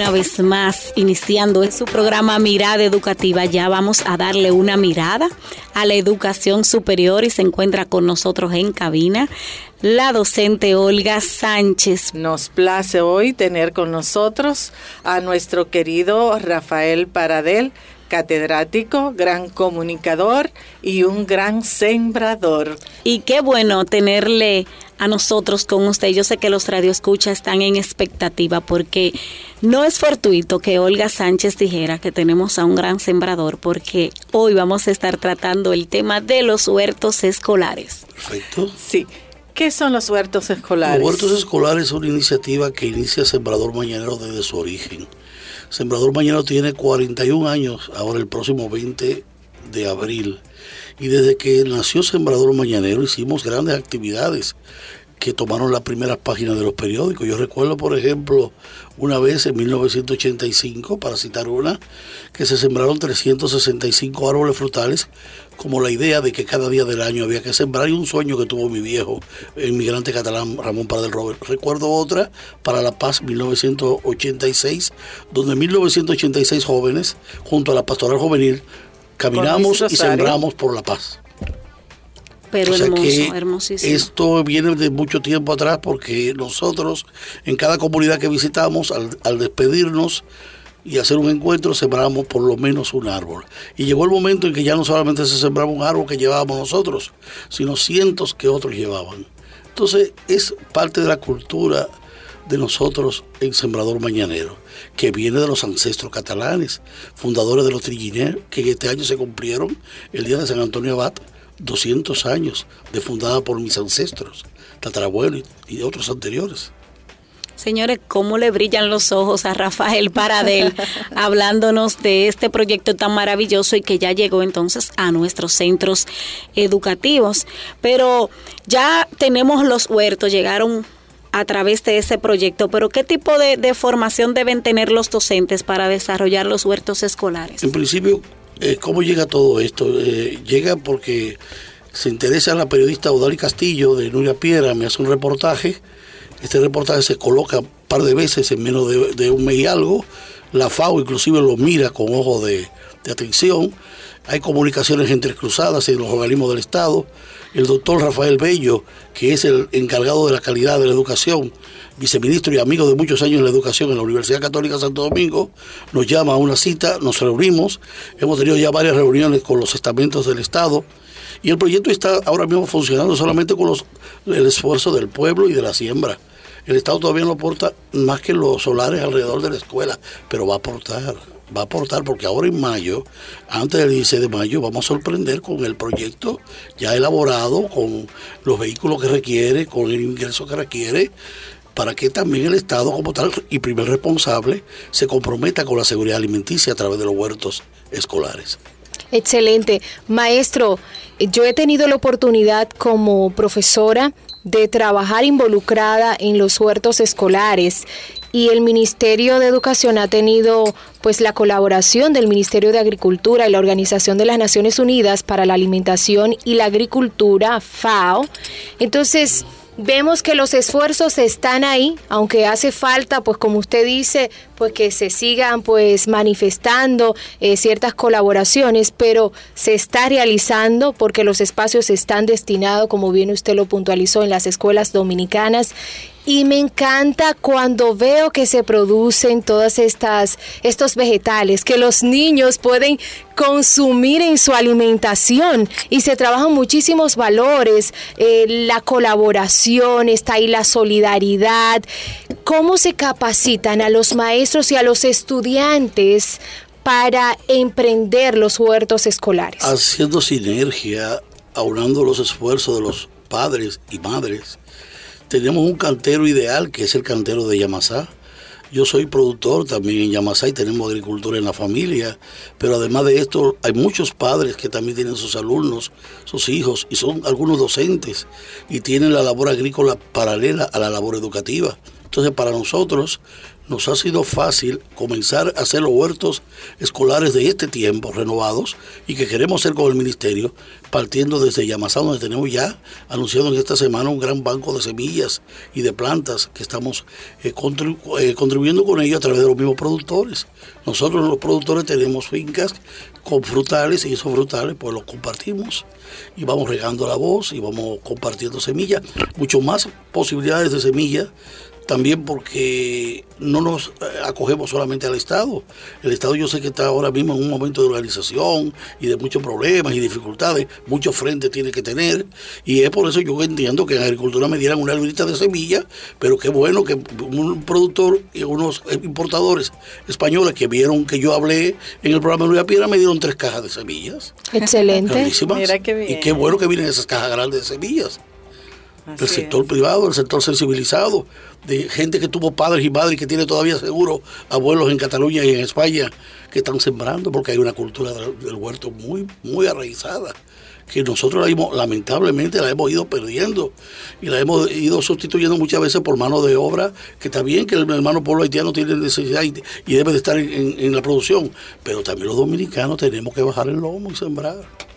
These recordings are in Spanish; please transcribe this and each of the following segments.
Una vez más, iniciando su programa Mirada Educativa, ya vamos a darle una mirada a la educación superior y se encuentra con nosotros en cabina la docente Olga Sánchez. Nos place hoy tener con nosotros a nuestro querido Rafael Paradel, catedrático, gran comunicador y un gran sembrador. Y qué bueno tenerle a nosotros con usted. Yo sé que los radioescuchas están en expectativa porque no es fortuito que Olga Sánchez dijera que tenemos a un gran sembrador porque hoy vamos a estar tratando el tema de los huertos escolares. Perfecto. Sí. ¿Qué son los huertos escolares? Los huertos escolares son una iniciativa que inicia Sembrador Mañanero desde su origen. Sembrador Mañanero tiene 41 años, ahora el próximo 20 de abril. Y desde que nació Sembrador Mañanero hicimos grandes actividades que tomaron las primeras páginas de los periódicos. Yo recuerdo, por ejemplo, una vez en 1985, para citar una, que se sembraron 365 árboles frutales, como la idea de que cada día del año había que sembrar, y un sueño que tuvo mi viejo, el inmigrante catalán Ramón Paradel Robert. Recuerdo otra, para La Paz, 1986, donde 1986 jóvenes, junto a la Pastoral Juvenil, caminamos y sembramos por la paz. Pero hermoso, hermosísimo. Esto viene de mucho tiempo atrás porque nosotros en cada comunidad que visitamos, al, despedirnos y hacer un encuentro, sembramos por lo menos un árbol. Y llegó el momento en que ya no solamente se sembraba un árbol que llevábamos nosotros, sino cientos que otros llevaban. Entonces es parte de la cultura de nosotros en Sembrador Mañanero, que viene de los ancestros catalanes, fundadores de los Trilliner, que este año se cumplieron el día de San Antonio Abad 200 años de fundada por mis ancestros, tatarabuelos y otros anteriores. Señores, ¿cómo le brillan los ojos a Rafael Paradel hablándonos de este proyecto tan maravilloso y que ya llegó entonces a nuestros centros educativos? Pero ya tenemos los huertos, llegaron a través de ese proyecto, pero ¿qué tipo de, de formación deben tener los docentes para desarrollar los huertos escolares? En principio, eh, ¿Cómo llega todo esto? Eh, llega porque se interesa la periodista Odali Castillo de Nuria Piedra, me hace un reportaje. Este reportaje se coloca un par de veces en menos de, un mes y algo. La FAO inclusive lo mira con ojo de, de atención. Hay comunicaciones entrecruzadas en los organismos del Estado. El doctor Rafael Bello, que es el encargado de la calidad de la educación, viceministro y amigo de muchos años en la educación en la Universidad Católica Santo Domingo, nos llama a una cita, nos reunimos, hemos tenido ya varias reuniones con los estamentos del Estado y el proyecto está ahora mismo funcionando solamente con los, el esfuerzo del pueblo y de la siembra. El Estado todavía no aporta más que los solares alrededor de la escuela, pero va a aportar, va a aportar porque ahora en mayo, antes del 16 de mayo, vamos a sorprender con el proyecto ya elaborado, con los vehículos que requiere, con el ingreso que requiere, para que también el Estado como tal y primer responsable se comprometa con la seguridad alimenticia a través de los huertos escolares. Excelente. Maestro, yo he tenido la oportunidad como profesora de trabajar involucrada en los huertos escolares y el Ministerio de Educación ha tenido pues la colaboración del Ministerio de Agricultura y la Organización de las Naciones Unidas para la Alimentación y la Agricultura, FAO. Entonces, vemos que los esfuerzos están ahí, aunque hace falta, pues como usted dice, pues que se sigan pues manifestando eh, ciertas colaboraciones, pero se está realizando porque los espacios están destinados, como bien usted lo puntualizó, en las escuelas dominicanas y me encanta cuando veo que se producen todas estas estos vegetales que los niños pueden consumir en su alimentación y se trabajan muchísimos valores, eh, la colaboración, está ahí la solidaridad, cómo se capacitan a los maestros y a los estudiantes para emprender los huertos escolares. Haciendo sinergia, aunando los esfuerzos de los padres y madres tenemos un cantero ideal que es el cantero de Yamasá. Yo soy productor también en Yamasay, tenemos agricultura en la familia, pero además de esto hay muchos padres que también tienen sus alumnos, sus hijos, y son algunos docentes, y tienen la labor agrícola paralela a la labor educativa. Entonces para nosotros nos ha sido fácil comenzar a hacer los huertos escolares de este tiempo renovados y que queremos hacer con el ministerio, partiendo desde Yamasá, donde tenemos ya anunciado en esta semana un gran banco de semillas y de plantas que estamos eh, eh, contribuyendo con ello a través de los mismos productores. Nosotros los productores tenemos fincas con frutales y esos frutales pues los compartimos y vamos regando la voz y vamos compartiendo semillas, mucho más posibilidades de semillas también porque no nos eh, acogemos solamente al Estado. El Estado yo sé que está ahora mismo en un momento de organización y de muchos problemas y dificultades, muchos frentes tiene que tener y es por eso yo entiendo que en agricultura me dieran una librita de semillas, pero qué bueno que un productor y unos importadores españoles que vieron que yo hablé en el programa de Luis Piedra me dieron tres cajas de semillas. Excelente. Mira qué bien. Y qué bueno que vienen esas cajas grandes de semillas. el sector privado, el sector sensibilizado, de gente que tuvo padres y madres que tiene todavía seguro abuelos en Cataluña y en España que están sembrando porque hay una cultura del, huerto muy, muy arraizada que nosotros la lamentablemente la hemos ido perdiendo y la hemos ido sustituyendo muchas veces por mano de obra, que está bien que el hermano pueblo haitiano tiene necesidad y, debe de estar en la producción, pero también los dominicanos tenemos que bajar el lomo y sembrar.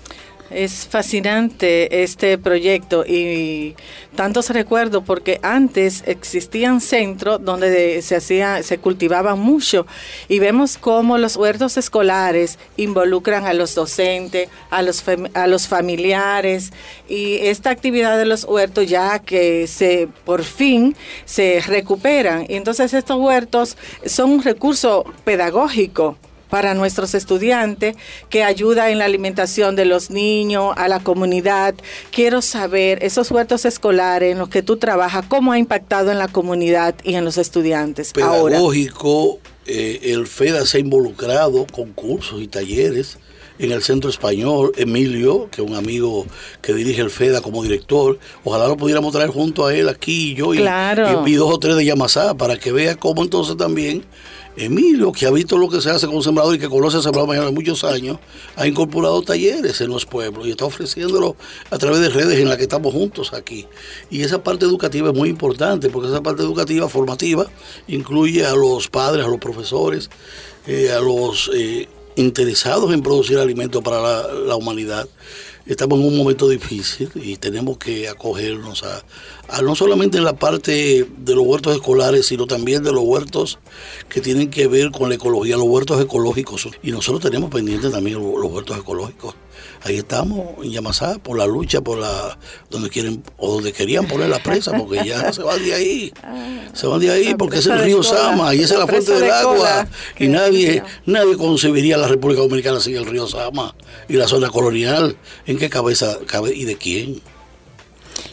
Es fascinante este proyecto y tantos recuerdo porque antes existían centros donde se hacía, se cultivaba mucho. Y vemos cómo los huertos escolares involucran a los docentes, a los a los familiares y esta actividad de los huertos ya que se por fin se recuperan. Y entonces estos huertos son un recurso pedagógico para nuestros estudiantes, que ayuda en la alimentación de los niños, a la comunidad. Quiero saber, esos huertos escolares en los que tú trabajas, ¿cómo ha impactado en la comunidad y en los estudiantes Pedagógico, eh, el FEDA se ha involucrado con cursos y talleres en el Centro Español, Emilio, que es un amigo que dirige el FEDA como director. Ojalá lo pudiéramos traer junto a él aquí, yo y, y, dos o tres de Yamasá, para que vea cómo entonces también Emilio, que ha visto lo que se hace con sembrador y que conoce el sembrador mañana de muchos años, ha incorporado talleres en los pueblos y está ofreciéndolo a través de redes en las que estamos juntos aquí. Y esa parte educativa es muy importante, porque esa parte educativa, formativa, incluye a los padres, a los profesores, eh, a los eh, interesados en producir alimentos para la humanidad estamos en un momento difícil y tenemos que acogernos a, no solamente en la parte de los huertos escolares, sino también de los huertos que tienen que ver con la ecología, los huertos ecológicos. Y nosotros tenemos pendientes también los huertos ecológicos ahí estamos en Yamasá por la lucha, por la donde quieren o donde querían poner la presa, porque ya se van de ahí, ah, se van de ahí porque es el río Sama y esa es la fuente del agua. y nadie nadie concebiría la República Dominicana sin el río Sama y la zona colonial. ¿En qué cabeza cabe y de quién?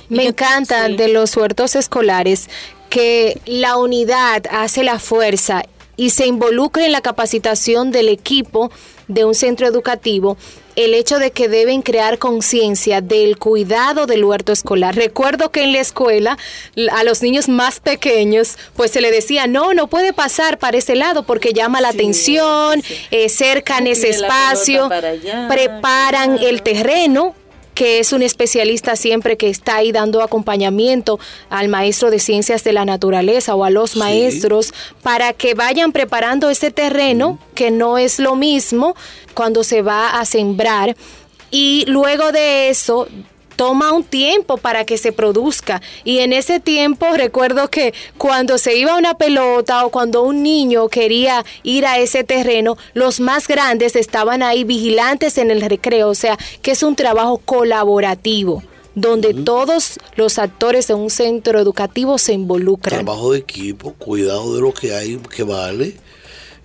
Me encanta de los huertos escolares que la unidad hace la fuerza y se involucra en la capacitación del equipo de un centro educativo el hecho de que deben crear conciencia del cuidado del huerto escolar. Recuerdo que en la escuela a los niños más pequeños pues se le decía, no, no puede pasar para ese lado porque llama la atención, eh, cercan ese espacio, preparan el terreno que es un especialista siempre que está ahí dando acompañamiento al maestro de ciencias de la naturaleza o a los maestros para que vayan preparando ese terreno, que no es lo mismo cuando se va a sembrar. Y luego de eso, toma un tiempo para que se produzca. Y en ese tiempo recuerdo que cuando se iba una pelota o cuando un niño quería ir a ese terreno, los más grandes estaban ahí vigilantes en el recreo. O sea, que es un trabajo colaborativo donde todos los actores de un centro educativo se involucran. Trabajo de equipo, cuidado de lo que hay que vale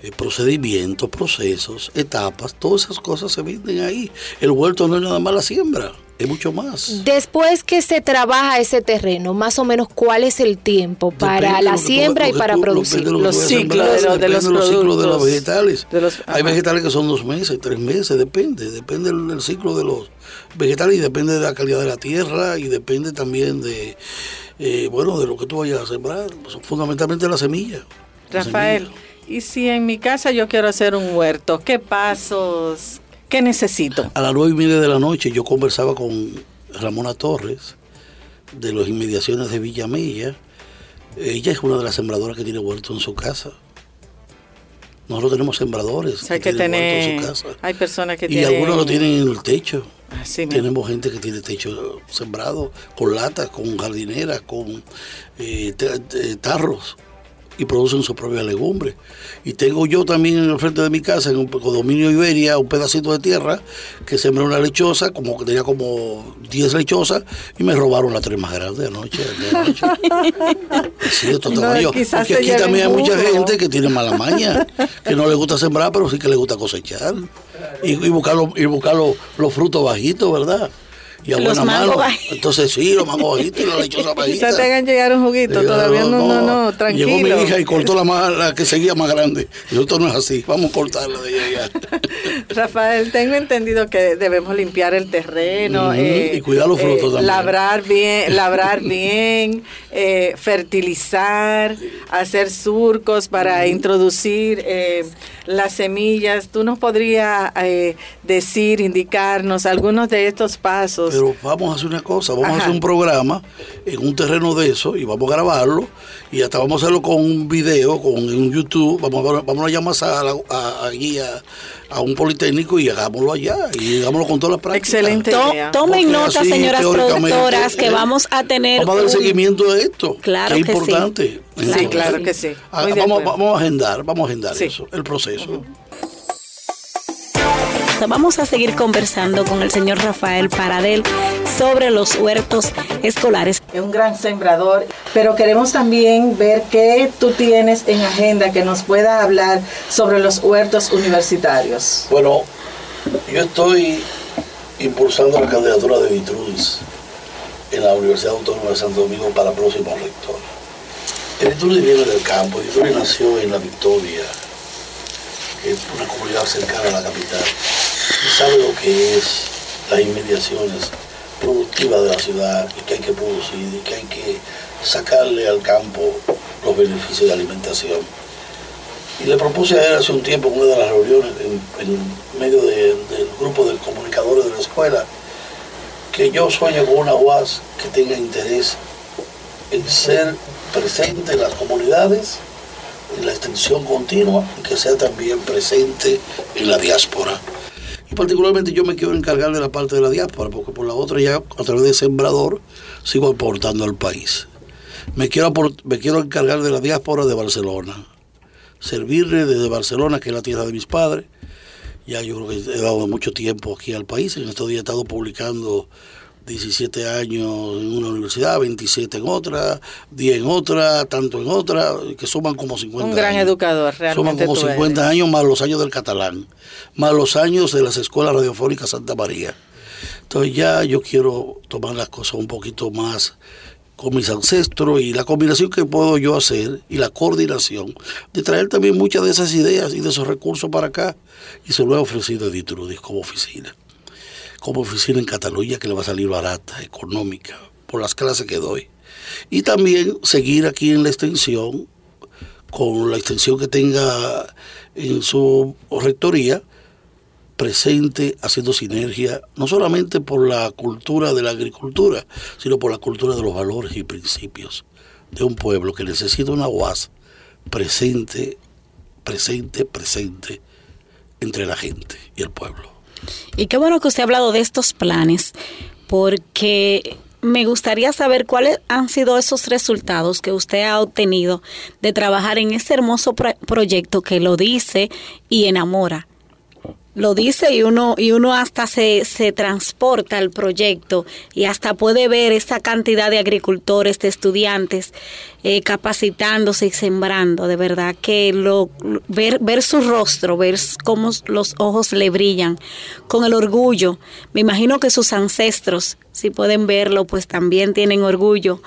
eh, procedimientos, procesos, etapas, todas esas cosas se venden ahí. El huerto no es nada más la siembra es mucho más. Después que se trabaja ese terreno, más o menos cuál es el tiempo para la siembra y para producir. Los ciclos de, los, ciclos de los vegetales. Hay vegetales que son dos meses, tres meses, depende, depende del, ciclo de los vegetales y depende de la calidad de la tierra y depende también de, eh, bueno, de lo que tú vayas a sembrar, fundamentalmente la semilla. Rafael, ¿y si en mi casa yo quiero hacer un huerto? ¿Qué pasos? ¿Qué necesito? A las nueve y media de la noche yo conversaba con Ramona Torres de las inmediaciones de Villamella. Ella es una de las sembradoras que tiene huerto en su casa. Nosotros tenemos sembradores. hay que, tener. Hay personas que y tienen. Y algunos lo tienen en el techo. Así tenemos gente que tiene techo sembrado, con latas, con jardineras, con eh, tarros y producen su propia legumbre. Y tengo yo también en el frente de mi casa, en un condominio Iberia, un pedacito de tierra que sembré una lechosa, como que tenía como 10 lechosas, y me robaron las tres más grandes anoche. anoche. sí, esto no, Porque aquí también hay mucha gente que tiene mala maña, que no le gusta sembrar, pero sí que le gusta cosechar. Y, y buscar, y buscar los frutos bajitos, ¿verdad? Y a buena mano. Entonces sí, los mangos bajitos y la lechosa bajita. Quizás te hagan llegar un juguito, todavía no, no, no, tranquilo. Llegó mi hija y cortó la, más, la que seguía más grande. Y esto no es así, vamos a cortarla de ella Rafael, tengo entendido que debemos limpiar el terreno. eh, y cuidar los frutos eh, también. Labrar bien, labrar bien, eh, fertilizar, hacer surcos para introducir eh, las semillas. ¿Tú nos podrías eh, decir, indicarnos algunos de estos pasos? Pero vamos a hacer una cosa, vamos a hacer un programa en un terreno de eso y vamos a grabarlo y hasta vamos a hacerlo con un video, con un YouTube, vamos a, vamos a llamar a, a, a, un politécnico y hagámoslo allá y hagámoslo con todas las prácticas. Excelente Tomen nota, señoras productoras, que vamos a tener... Vamos a dar seguimiento a esto, claro que es importante. Sí, claro que sí. Ah, vamos, vamos, a agendar, vamos a agendar eso, el proceso. Vamos a seguir conversando con el señor Rafael Paradel sobre los huertos escolares. Es un gran sembrador, pero queremos también ver qué tú tienes en agenda que nos pueda hablar sobre los huertos universitarios. Bueno, yo estoy impulsando la candidatura de Vitrudis en la Universidad Autónoma de Santo Domingo para próximo rector. El Vitrudis viene del campo, Vitrudis nació en La Victoria, que es una comunidad cercana a la capital sabe lo que es las inmediaciones productivas de la ciudad y que hay que producir y que hay que sacarle al campo los beneficios de alimentación. Y le propuse a él hace un tiempo en una de las reuniones, en, medio del grupo de comunicadores de la escuela, que yo sueño con una UAS que tenga interés en ser presente en las comunidades, en la extensión continua y que sea también presente en la diáspora particularmente yo me quiero encargar de la parte de la diáspora, porque por la otra ya a través de Sembrador sigo aportando al país. Me quiero, me quiero encargar de la diáspora de Barcelona, servirle desde Barcelona, que es la tierra de mis padres. Ya yo creo que he dado mucho tiempo aquí al país. En estos días he estado publicando 17 años en una universidad, 27 en otra, 10 en otra, tanto en otra, que suman como 50 Un gran educador, realmente. Suman como 50 años más los años del catalán, más los años de las escuelas radiofónicas Santa María. Entonces ya yo quiero tomar las cosas un poquito más con mis ancestros y la combinación que puedo yo hacer y la coordinación de traer también muchas de esas ideas y de esos recursos para acá y se lo he ofrecido a Ditrudis como oficina como oficina en Cataluña que le va a salir barata, económica, por las clases que doy. Y también seguir aquí en la extensión, con la extensión que tenga en su rectoría, presente, haciendo sinergia, no solamente por la cultura de la agricultura, sino por la cultura de los valores y principios de un pueblo que necesita una UAS presente, presente, presente entre la gente y el pueblo. Y qué bueno que usted ha hablado de estos planes, porque me gustaría saber cuáles han sido esos resultados que usted ha obtenido de trabajar en este hermoso proyecto que lo dice y enamora lo dice y uno y uno hasta se, se transporta al proyecto y hasta puede ver esa cantidad de agricultores, de estudiantes eh, capacitándose y sembrando. De verdad que lo ver ver su rostro, ver cómo los ojos le brillan con el orgullo. Me imagino que sus ancestros, si pueden verlo, pues también tienen orgullo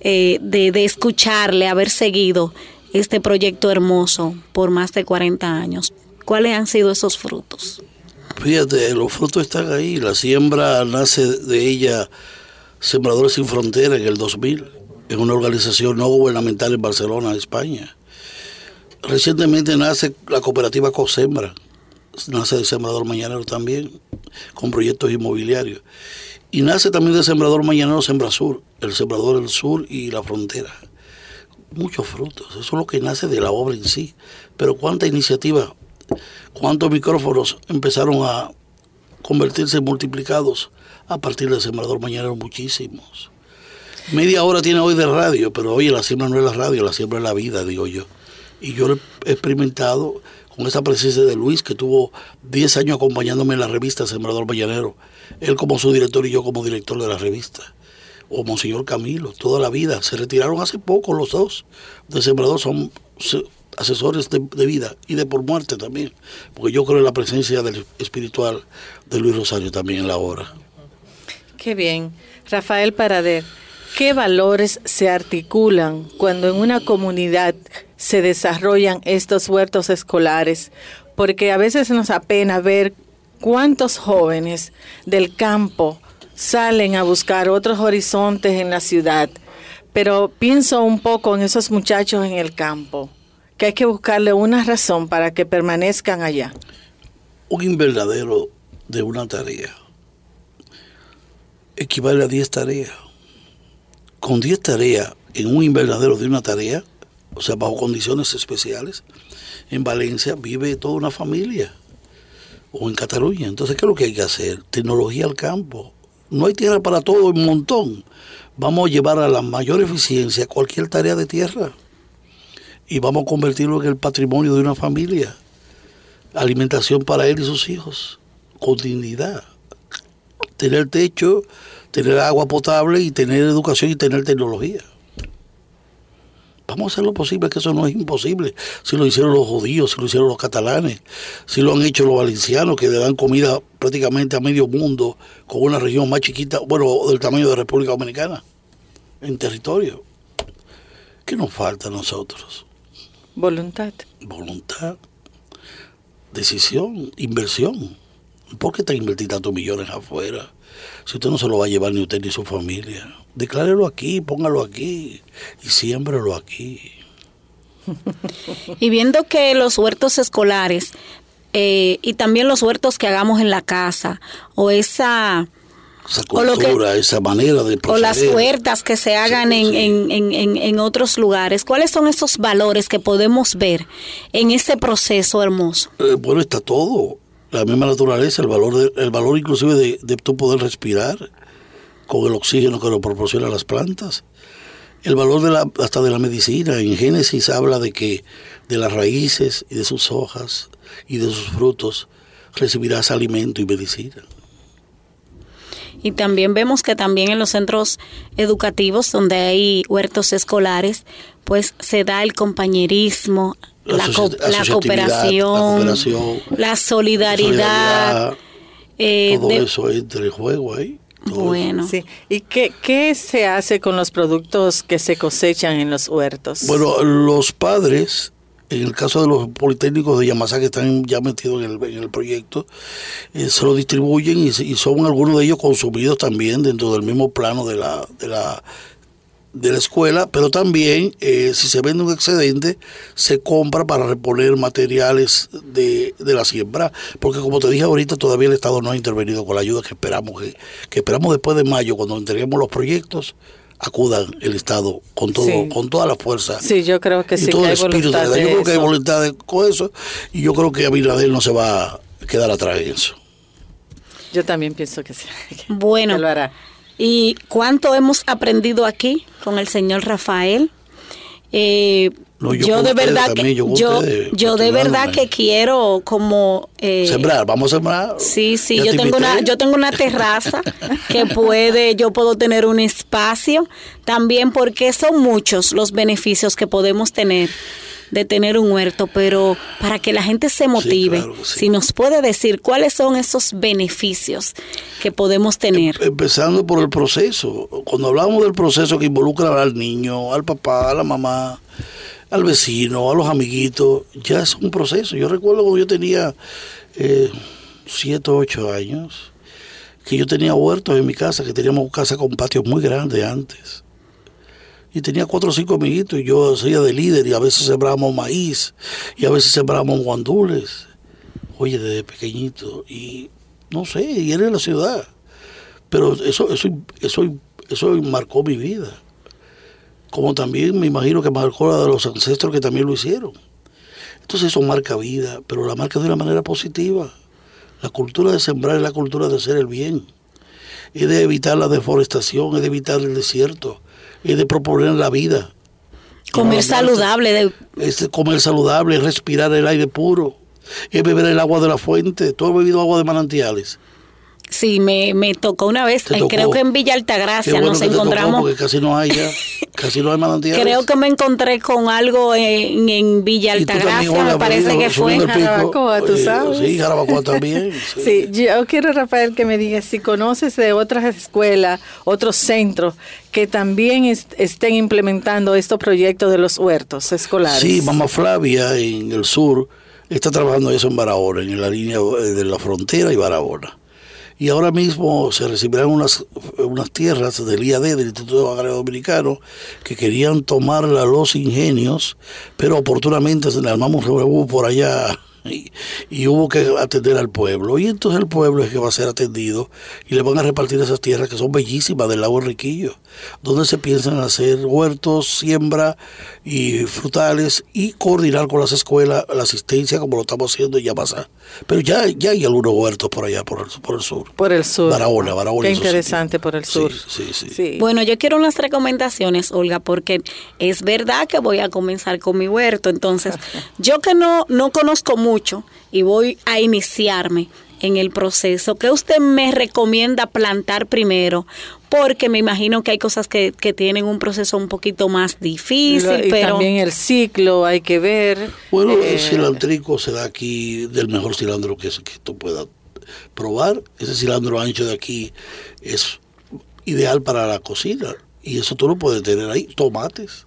eh, de, de escucharle, haber seguido este proyecto hermoso por más de 40 años. ¿Cuáles han sido esos frutos? Fíjate, los frutos están ahí. La siembra nace de ella, Sembradores Sin Fronteras, en el 2000, en una organización no gubernamental en Barcelona, España. recientemente nace la cooperativa Cosembra, nace de Sembrador Mañanero también, con proyectos inmobiliarios. Y nace también de Sembrador Mañanero Sembra Sur, el Sembrador del Sur y la frontera. Muchos frutos, eso es lo que nace de la obra en sí. Pero cuánta iniciativa, cuántos micrófonos empezaron a convertirse en multiplicados a partir del Sembrador Mañanero, muchísimos. Media hora tiene hoy de radio, pero oye, la siembra no es la radio, la siembra es la vida, digo yo. Y yo lo he experimentado con esa presencia de Luis, que tuvo 10 años acompañándome en la revista Sembrador Mañanero. Él como su director y yo como director de la revista. O Monseñor Camilo, toda la vida. Se retiraron hace poco los dos de Sembrador, son asesores de, de, vida y de por muerte también. Porque yo creo en la presencia del espiritual de Luis Rosario también en la obra. Qué bien. Rafael Parader. ¿Qué valores se articulan cuando en una comunidad se desarrollan estos huertos escolares? Porque a veces nos apena ver cuántos jóvenes del campo salen a buscar otros horizontes en la ciudad, pero pienso un poco en esos muchachos en el campo, que hay que buscarle una razón para que permanezcan allá. Un invernadero de una tarea equivale a 10 tareas con 10 tareas en un invernadero de una tarea, o sea, bajo condiciones especiales, en Valencia vive toda una familia, o en Cataluña. Entonces, ¿qué es lo que hay que hacer? Tecnología al campo. No hay tierra para todo, un montón. Vamos a llevar a la mayor eficiencia cualquier tarea de tierra y vamos a convertirlo en el patrimonio de una familia. Alimentación para él y sus hijos, con dignidad. Tener techo, tener agua potable y tener educación y tener tecnología. Vamos a hacer lo posible, que eso no es imposible. Si lo hicieron los judíos, si lo hicieron los catalanes, si lo han hecho los valencianos, que le dan comida prácticamente a medio mundo, con una región más chiquita, bueno, del tamaño de República Dominicana, en territorio. ¿Qué nos falta a nosotros? Voluntad. Voluntad, decisión, inversión. ¿Por qué te invertir tantos millones afuera? Si usted no se lo va a llevar ni usted ni su familia, declárelo aquí, póngalo aquí y siémbrelo aquí. Y viendo que los huertos escolares eh, y también los huertos que hagamos en la casa o esa esa cultura, que, esa manera de proceder. O las huertas que se hagan sí, en, sí. En, en, en, otros lugares. ¿Cuáles son esos valores que podemos ver en ese proceso hermoso? Eh, bueno, está todo la misma naturaleza, el valor, de, el valor inclusive de, de tú poder respirar con el oxígeno que lo proporcionan las plantas. El valor de la, hasta de la medicina. En Génesis habla de que de las raíces y de sus hojas y de sus frutos recibirás alimento y medicina. Y también vemos que también en los centros educativos donde hay huertos escolares, pues se da el compañerismo, la, la, co la, cooperación, la, cooperación, la solidaridad. solidaridad eh, todo de, eso entra en juego ahí. Bueno. Sí. ¿Y qué, qué se hace con los productos que se cosechan en los huertos? Bueno, los padres en el caso de los politécnicos de Yamasá que están ya metidos en el, proyecto, eh, se lo distribuyen y, y, son algunos de ellos consumidos también dentro del mismo plano de la, de la, de la escuela, pero también eh, si se vende un excedente, se compra para reponer materiales de, de, la siembra, porque como te dije ahorita, todavía el Estado no ha intervenido con la ayuda que esperamos, que, que esperamos después de mayo, cuando entreguemos los proyectos, acudan el Estado con todo, sí. con toda la fuerza. Sí, yo creo que y sí. todo que el espíritu de, de Yo creo que hay voluntad de, con eso y yo creo que Abinader no se va a quedar atrás en eso. Yo también pienso que sí. Bueno. Que lo hará. ¿Y cuánto hemos aprendido aquí con el señor Rafael? Eh, no, yo, yo de verdad que yo, yo, yo de verdad que quiero como eh, sembrar vamos a sembrar sí sí yo tengo una yo tengo una terraza que puede yo puedo tener un espacio también porque son muchos los beneficios que podemos tener de tener un huerto, pero para que la gente se motive, sí, claro, sí. si nos puede decir cuáles son esos beneficios que podemos tener. Em, Empezando por el proceso. Cuando hablamos del proceso que involucra al niño, al papá, a la mamá, al vecino, a los amiguitos, ya es un proceso. Yo recuerdo cuando yo tenía eh, siete, ocho años, que yo tenía huertos en mi casa, que teníamos casa con patios muy grandes antes. y tenía cuatro o cinco amiguitos y yo hacía de líder y a veces sembrábamos maíz y a veces sembrábamos guandules. Oye, desde pequeñito y no sé, y era en la ciudad. Pero eso, eso, eso, eso marcó mi vida. Como también me imagino que marcó la de los ancestros que también lo hicieron. Entonces eso marca vida, pero la marca de una manera positiva. La cultura de sembrar es la cultura de hacer el bien. Es de evitar la deforestación, es de evitar el desierto, es de proponer la vida. Comer saludable. De... Es de comer saludable, es respirar el aire puro, es beber el agua de la fuente. ¿Tú has bebido agua de manantiales? Sí, me, me tocó una vez, creo que en Villa Altagracia nos encontramos. porque casi no hay ya, casi no hay manantiales. Creo que me encontré con algo en, en Villa Altagracia, me parece que fue. En Jarabacoa, tú sabes. Sí, Jarabacoa también. Sí. yo quiero, Rafael, que me digas si conoces de otras escuelas, otros centros que también estén implementando estos proyectos de los huertos escolares. Sí, Mamá Flavia en el sur está trabajando eso en Barahona, en la línea de la frontera y Barahona y ahora mismo se recibirán unas, unas tierras del IAD, del Instituto Agrario Dominicano, que querían tomarla los ingenios, pero oportunamente se le armamos un por allá y, hubo que atender al pueblo. Y entonces el pueblo es que va a ser atendido y le van a repartir esas tierras que son bellísimas del lago Riquillo, donde se piensan hacer huertos, siembra y frutales y coordinar con las escuelas la asistencia como lo estamos haciendo ya pasa. Pero ya, ya hay algunos huertos por allá, por el, por el sur. Por el sur. Barahona, Barahona. Qué interesante por el sur. Sí, sí, sí, Bueno, yo quiero unas recomendaciones, Olga, porque es verdad que voy a comenzar con mi huerto. Entonces, yo que no, no conozco mucho y voy a iniciarme en el proceso, ¿qué usted me recomienda plantar primero? Porque me imagino que hay cosas que, tienen un proceso un poquito más difícil, y pero... también el ciclo hay que ver. Bueno, el eh, cilantrico se da aquí del mejor cilantro que, que tú puedas probar. Ese cilantro ancho de aquí es ideal para la cocina y eso tú lo puedes tener ahí. Tomates.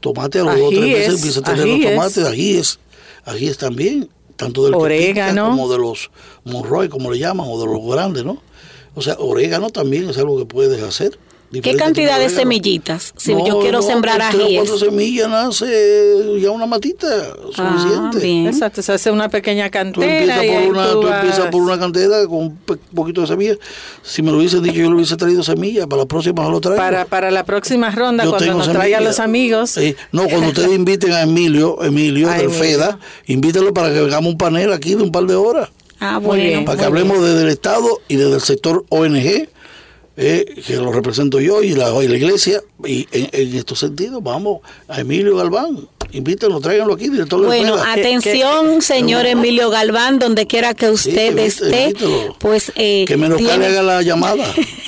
Tomate a los dos o tres meses empieza a tener los tomates. es aquí es también tanto del orégano como de los morroy, como le llaman, o de los grandes, ¿no? O sea, orégano también es algo que puedes hacer. ¿Qué cantidad de, semillitas? Si yo quiero sembrar ajíes. Cuando semilla nace ya una matita ah, suficiente. bien. Exacto, se hace una pequeña cantera. Tú empiezas, por una, tú empiezas por una cantera con un poquito de semilla. Si me lo hubiese dicho, yo le hubiese traído semilla. Para la próxima lo traigo. Para, para la próxima ronda, cuando nos traigan los amigos. no, cuando ustedes inviten a Emilio, Emilio del FEDA, invítenlo para que hagamos un panel aquí de un par de horas. Ah, bueno. Para que hablemos desde el Estado y desde el sector ONG eh, que lo represento yo y la, la iglesia, y en, estos sentidos vamos a Emilio Galván, invítenlo, tráiganlo aquí, director Bueno, atención, señor Emilio Galván, donde quiera que usted esté, pues... Eh, que menos tiene, haga la llamada.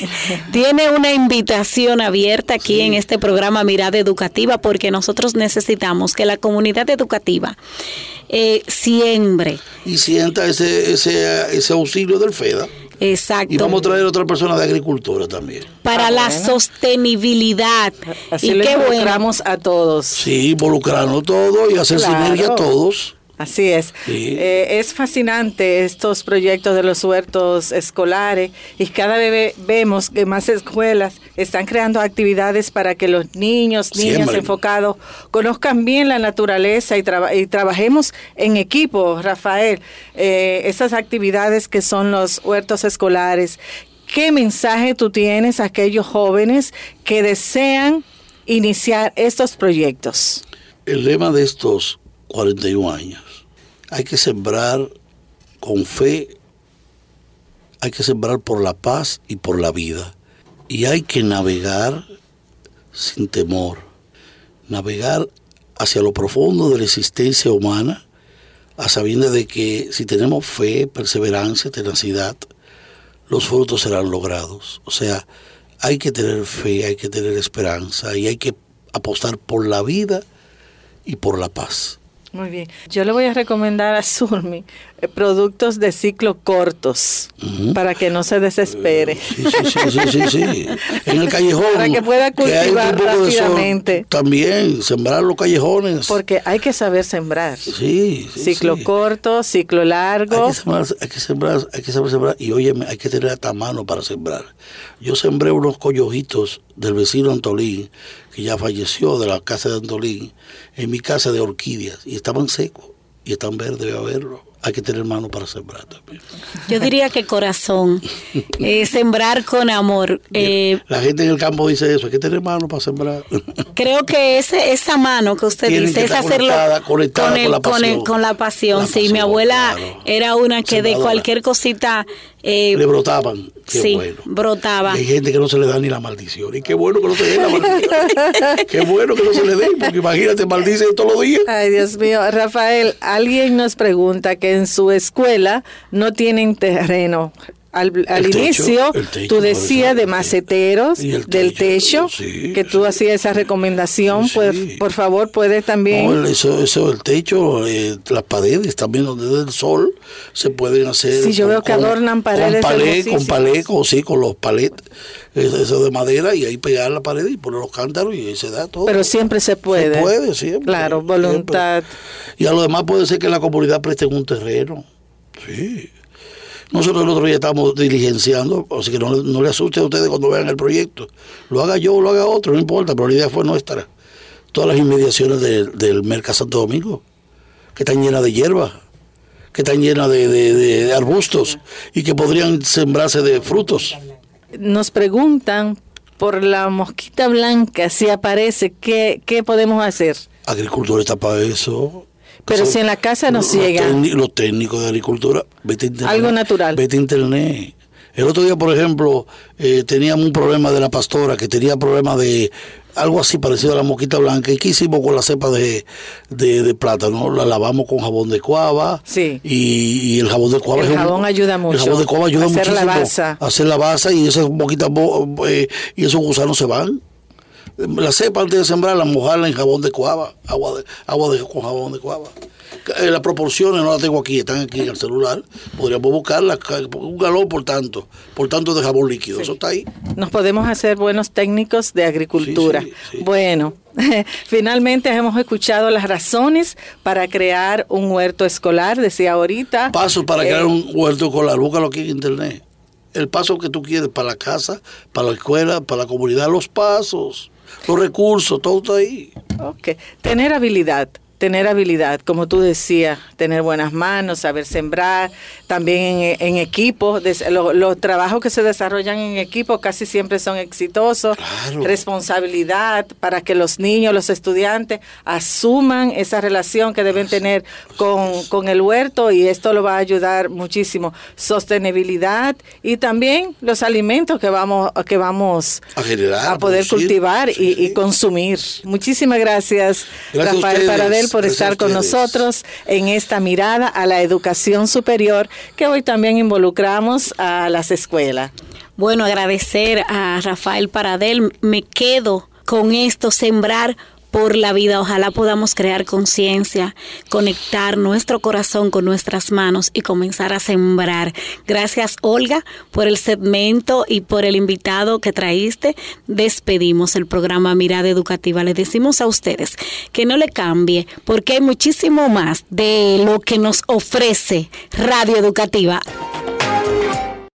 tiene una invitación abierta aquí en este programa Mirada Educativa, porque nosotros necesitamos que la comunidad educativa eh, siembre. Y sienta ese, ese, ese auxilio del FEDA. Exacto. Y vamos a traer otra persona de agricultura también. Para ah, la sostenibilidad. Así y lo involucramos a todos. Sí, involucrarnos todos y hacer sinergia a todos. Así es. Eh, es fascinante estos proyectos de los huertos escolares y cada vez vemos que más escuelas están creando actividades para que los niños, niñas enfocados conozcan bien la naturaleza y, y trabajemos en equipo, Rafael. Eh, esas actividades que son los huertos escolares. ¿Qué mensaje tú tienes a aquellos jóvenes que desean iniciar estos proyectos? El lema de estos 41 años hay que sembrar con fe, hay que sembrar por la paz y por la vida. Y hay que navegar sin temor, navegar hacia lo profundo de la existencia humana, a sabiendas de que si tenemos fe, perseverancia, tenacidad, los frutos serán logrados. O sea, hay que tener fe, hay que tener esperanza y hay que apostar por la vida y por la paz. Muy bien. Yo le voy a recomendar a Surmi eh, productos de ciclo cortos para que no se desespere. Sí, sí, sí, sí, En el callejón. Para que pueda cultivar rápidamente. también sembrar los callejones. Porque hay que saber sembrar. Sí. ciclo corto, ciclo largo. Hay que sembrar, hay que sembrar, hay que saber sembrar. Y oye, hay que tener hasta mano para sembrar. Yo sembré unos collojitos del vecino Antolín, que ya falleció de la casa de Antolín, en mi casa de orquídeas, y estaban secos, y están verdes, a verlo hay que tener mano para sembrar también. Yo diría que corazón, eh, sembrar con amor. Eh, la gente en el campo dice eso, hay que tener mano para sembrar. Creo que ese, esa mano que usted dice es hacerlo con, el, con, la pasión. sí, mi abuela era una que de cualquier cosita eh, le brotaban. Qué sí, bueno. brotaba. Hay gente que no se le da ni la maldición. Y qué bueno que no se le dé la maldición. qué bueno que no se le dé, porque imagínate, maldice todos los días. Ay, Dios mío. Rafael, alguien nos pregunta que en su escuela no tienen terreno al, inicio tú decías de maceteros, del techo, que tú hacías esa recomendación, pues por favor puedes también... eso, eso, el techo, eh, las paredes también donde el sol se pueden hacer... Sí, yo veo que adornan paredes. Con palé, con con, sí, con los palets, eso de madera y ahí pegar la pared y poner los cántaros y ahí se da todo. Pero siempre se puede. Se puede, siempre. Claro, voluntad. Y a lo demás puede ser que la comunidad preste un terreno. Sí. Nosotros el otro día estamos diligenciando, así que no, le asuste a ustedes cuando vean el proyecto. Lo haga yo o lo haga otro, no importa, pero la idea fue nuestra. Todas las inmediaciones del Mercado Santo Domingo, que están llenas de hierba, que están llenas de, arbustos y que podrían sembrarse de frutos. Nos preguntan por la mosquita blanca, si aparece, ¿qué, qué podemos hacer? Agricultura está para eso. Pero si en la casa no llega. Los técnicos de agricultura, vete internet. Algo natural. Vete internet. El otro día, por ejemplo, eh, teníamos un problema de la pastora que tenía problema de algo así parecido a la mosquita blanca. ¿Y qué hicimos con la cepa de, de, plátano? La lavamos con jabón de cuava. Sí. Y, el jabón de cuava. El jabón ayuda mucho. El jabón de cuava ayuda hacer muchísimo. La basa. A hacer la basa y esas mosquitas eh, y esos gusanos se van la cepa antes de sembrarla, mojarla en jabón de cuava, agua de, agua de, con jabón de cuava. Eh, las proporciones no las tengo aquí, están aquí en el celular. Podríamos buscarlas, un galón por tanto, por tanto de jabón líquido, eso está ahí. Nos podemos hacer buenos técnicos de agricultura. bueno, finalmente hemos escuchado las razones para crear un huerto escolar, decía ahorita. Pasos para crear eh, un huerto escolar, búscalo aquí en internet. El paso que tú quieres para la casa, para la escuela, para la comunidad, los pasos los recursos, todo está ahí. Ok, tener habilidad tener habilidad, como tú decías, tener buenas manos, saber sembrar, también en, equipo, los trabajos que se desarrollan en equipo casi siempre son exitosos, responsabilidad para que los niños, los estudiantes asuman esa relación que deben tener con, el huerto y esto lo va a ayudar muchísimo, sostenibilidad y también los alimentos que vamos, que vamos a, poder cultivar y, consumir. Muchísimas gracias, gracias Rafael Paradel por estar con nosotros en esta mirada a la educación superior que hoy también involucramos a las escuelas. Bueno, agradecer a Rafael Paradel. Me quedo con esto, sembrar por la vida. Ojalá podamos crear conciencia, conectar nuestro corazón con nuestras manos y comenzar a sembrar. Gracias, Olga, por el segmento y por el invitado que traíste. Despedimos el programa Mirada Educativa. Le decimos a ustedes que no le cambie porque hay muchísimo más de lo que nos ofrece Radio Educativa